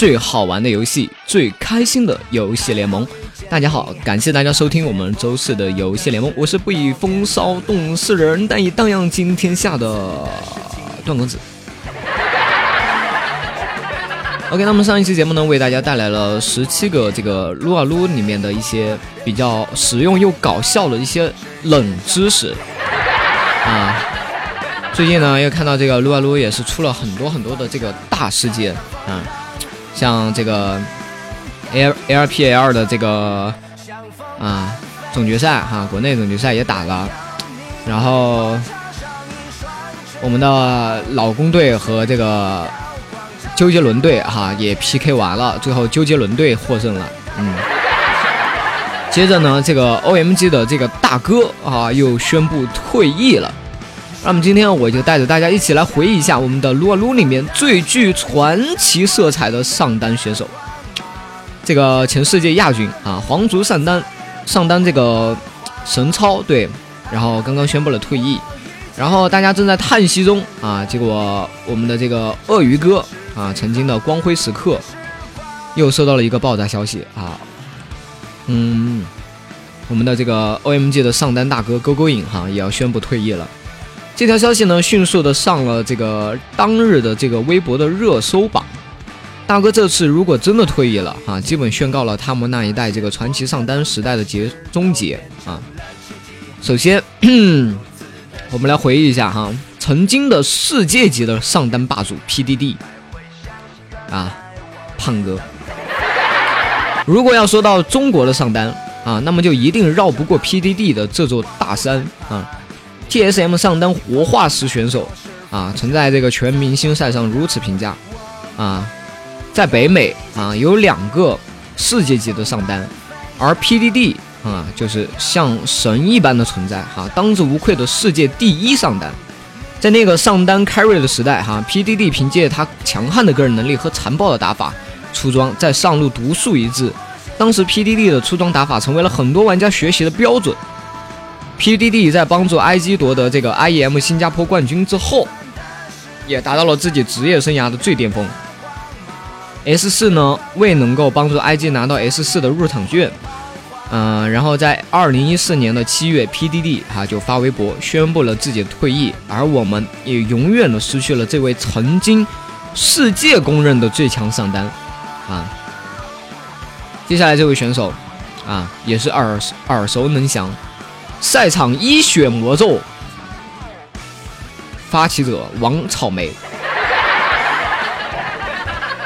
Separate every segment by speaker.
Speaker 1: 最好玩的游戏，最开心的游戏联盟。大家好，感谢大家收听我们周四的游戏联盟，我是不以风骚动世人，但以荡漾惊天下的段公子。OK，那么上一期节目呢，为大家带来了十七个这个撸啊撸里面的一些比较实用又搞笑的一些冷知识啊。最近呢，又看到这个撸啊撸也是出了很多很多的这个大事件啊，像这个 L L P L 的这个啊总决赛哈，国内总决赛也打了，然后我们的老公队和这个。周杰伦队哈也 PK 完了，最后周杰伦队获胜了。嗯，接着呢，这个 OMG 的这个大哥啊又宣布退役了。那么今天我就带着大家一起来回忆一下我们的撸啊撸里面最具传奇色彩的上单选手，这个前世界亚军啊，皇族上单上单这个神超对，然后刚刚宣布了退役，然后大家正在叹息中啊，结果我们的这个鳄鱼哥。啊，曾经的光辉时刻又收到了一个爆炸消息啊！嗯，我们的这个 OMG 的上单大哥勾勾影哈也要宣布退役了。这条消息呢，迅速的上了这个当日的这个微博的热搜榜。大哥这次如果真的退役了啊，基本宣告了他们那一代这个传奇上单时代的结终结啊。首先，我们来回忆一下哈，曾经的世界级的上单霸主 PDD。啊，胖哥！如果要说到中国的上单啊，那么就一定绕不过 PDD 的这座大山啊。TSM 上单活化石选手啊，曾在这个全明星赛上如此评价啊，在北美啊有两个世界级的上单，而 PDD 啊就是像神一般的存在哈，当之无愧的世界第一上单。在那个上单 carry 的时代，哈，PDD 凭借他强悍的个人能力和残暴的打法，出装在上路独树一帜。当时 PDD 的出装打法成为了很多玩家学习的标准。PDD 在帮助 IG 夺得这个 IEM 新加坡冠军之后，也达到了自己职业生涯的最巅峰。S 四呢，未能够帮助 IG 拿到 S 四的入场券。嗯，然后在二零一四年的七月，PDD 哈就发微博宣布了自己的退役，而我们也永远的失去了这位曾经世界公认的最强上单啊。接下来这位选手啊，也是耳耳熟能详，赛场一血魔咒发起者王草莓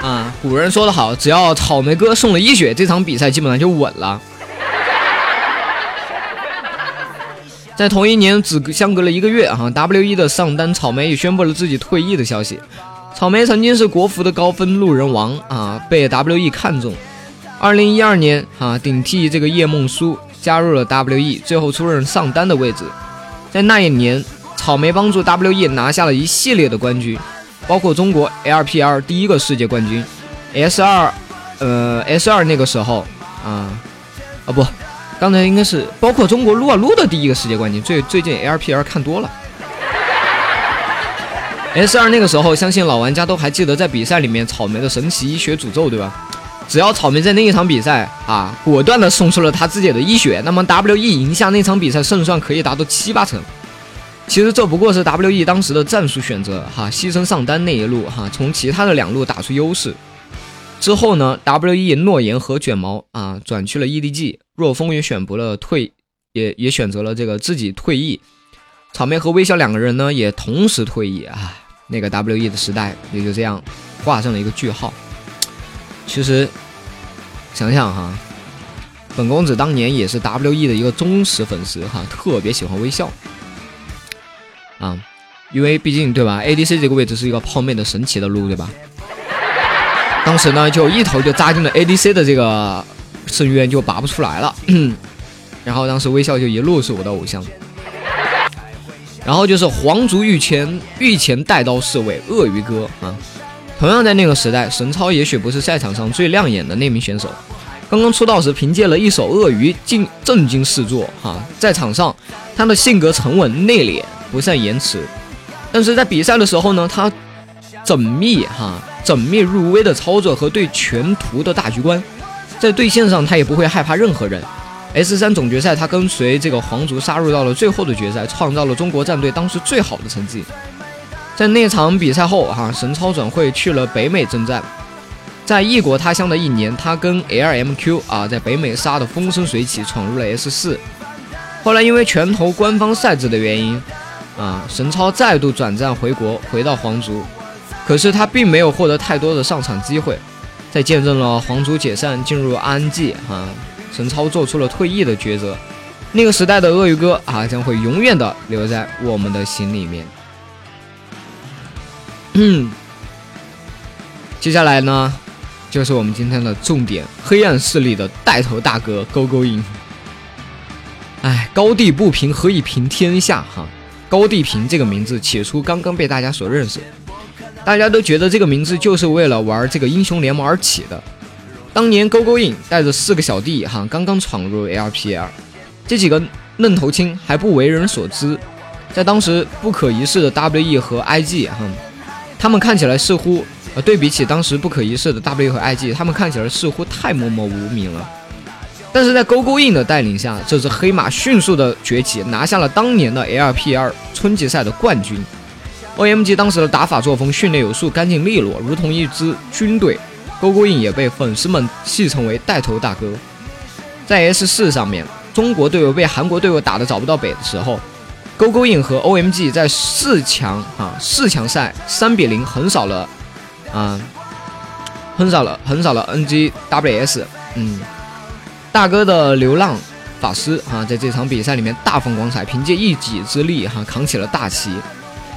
Speaker 1: 啊。古人说的好，只要草莓哥送了一血，这场比赛基本上就稳了。在同一年，只相隔了一个月，哈，W E 的上单草莓也宣布了自己退役的消息。草莓曾经是国服的高分路人王啊，被 W E 看中。二零一二年，啊，顶替这个叶梦书加入了 W E，最后出任上单的位置。在那一年，草莓帮助 W E 拿下了一系列的冠军，包括中国 L P L 第一个世界冠军，S 二，呃，S 二那个时候，啊，啊不。刚才应该是包括中国撸啊撸的第一个世界冠军。最最近 LPL 看多了，S 二那个时候，相信老玩家都还记得，在比赛里面草莓的神奇医学诅咒，对吧？只要草莓在那一场比赛啊，果断的送出了他自己的一血，那么 WE 赢下那场比赛胜算可以达到七八成。其实这不过是 WE 当时的战术选择哈，牺牲上单那一路哈，从其他的两路打出优势。之后呢，WE 诺言和卷毛啊转去了 EDG。若风也选择了退，也也选择了这个自己退役。草莓和微笑两个人呢，也同时退役啊。那个 W E 的时代也就这样画上了一个句号。其实想想哈，本公子当年也是 W E 的一个忠实粉丝哈，特别喜欢微笑啊，因为毕竟对吧，A D C 这个位置是一个泡妹的神奇的路对吧？当时呢，就一头就扎进了 A D C 的这个。深渊就拔不出来了，然后当时微笑就一路是我的偶像，然后就是皇族御前御前带刀侍卫鳄鱼哥啊，同样在那个时代，神超也许不是赛场上最亮眼的那名选手，刚刚出道时凭借了一手鳄鱼惊震惊四座哈，在场上他的性格沉稳内敛，不善言辞，但是在比赛的时候呢，他缜密哈缜密入微的操作和对全图的大局观，在对线上他也不会害怕任何人。S 三总决赛，他跟随这个皇族杀入到了最后的决赛，创造了中国战队当时最好的成绩。在那场比赛后，哈神超转会去了北美征战，在异国他乡的一年，他跟 LMQ 啊在北美杀得风生水起，闯入了 S 四。后来因为拳头官方赛制的原因，啊神超再度转战回国，回到皇族，可是他并没有获得太多的上场机会。在见证了皇族解散，进入 RNG 哈。神超做出了退役的抉择，那个时代的鳄鱼哥啊，将会永远的留在我们的心里面。嗯，接下来呢，就是我们今天的重点——黑暗势力的带头大哥勾勾鹰。哎，高地不平，何以平天下？哈，高地平这个名字起初刚刚被大家所认识，大家都觉得这个名字就是为了玩这个英雄联盟而起的。当年勾勾印带着四个小弟哈，刚刚闯入 LPL，这几个嫩头青还不为人所知，在当时不可一世的 WE 和 IG 哈，他们看起来似乎呃对比起当时不可一世的 W 和 IG，他们看起来似乎太默默无名了。但是在勾勾印的带领下，这支黑马迅速的崛起，拿下了当年的 LPL 春季赛的冠军。OMG 当时的打法作风训练有素，干净利落，如同一支军队。勾勾印也被粉丝们戏称为带头大哥。在 S 四上面，中国队友被韩国队友打得找不到北的时候，勾勾印和 OMG 在四强啊四强赛三比零横扫了啊横扫了横扫了 NGWS。嗯，大哥的流浪法师啊，在这场比赛里面大放光彩，凭借一己之力哈扛起了大旗。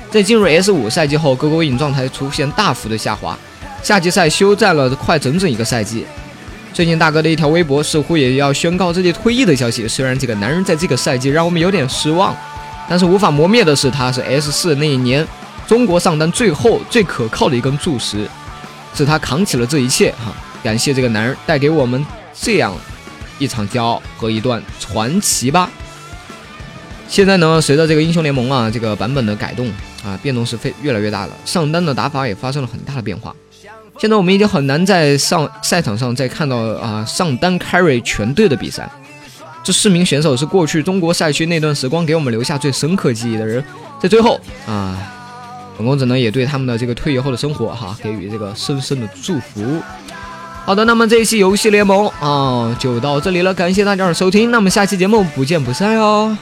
Speaker 1: 在进入 S 五赛季后，勾勾印状态出现大幅的下滑。夏季赛休战了快整整一个赛季，最近大哥的一条微博似乎也要宣告自己退役的消息。虽然这个男人在这个赛季让我们有点失望，但是无法磨灭的是，他是 S 四那一年中国上单最后最可靠的一根柱石，是他扛起了这一切哈！感谢这个男人带给我们这样一场骄傲和一段传奇吧。现在呢，随着这个英雄联盟啊这个版本的改动啊，变动是非越来越大了，上单的打法也发生了很大的变化。现在我们已经很难在上赛场上再看到啊上单 carry 全队的比赛。这四名选手是过去中国赛区那段时光给我们留下最深刻记忆的人。在最后啊，本公子呢也对他们的这个退役后的生活哈给予这个深深的祝福。好的，那么这一期游戏联盟啊就到这里了，感谢大家的收听，那么下期节目不见不散哟。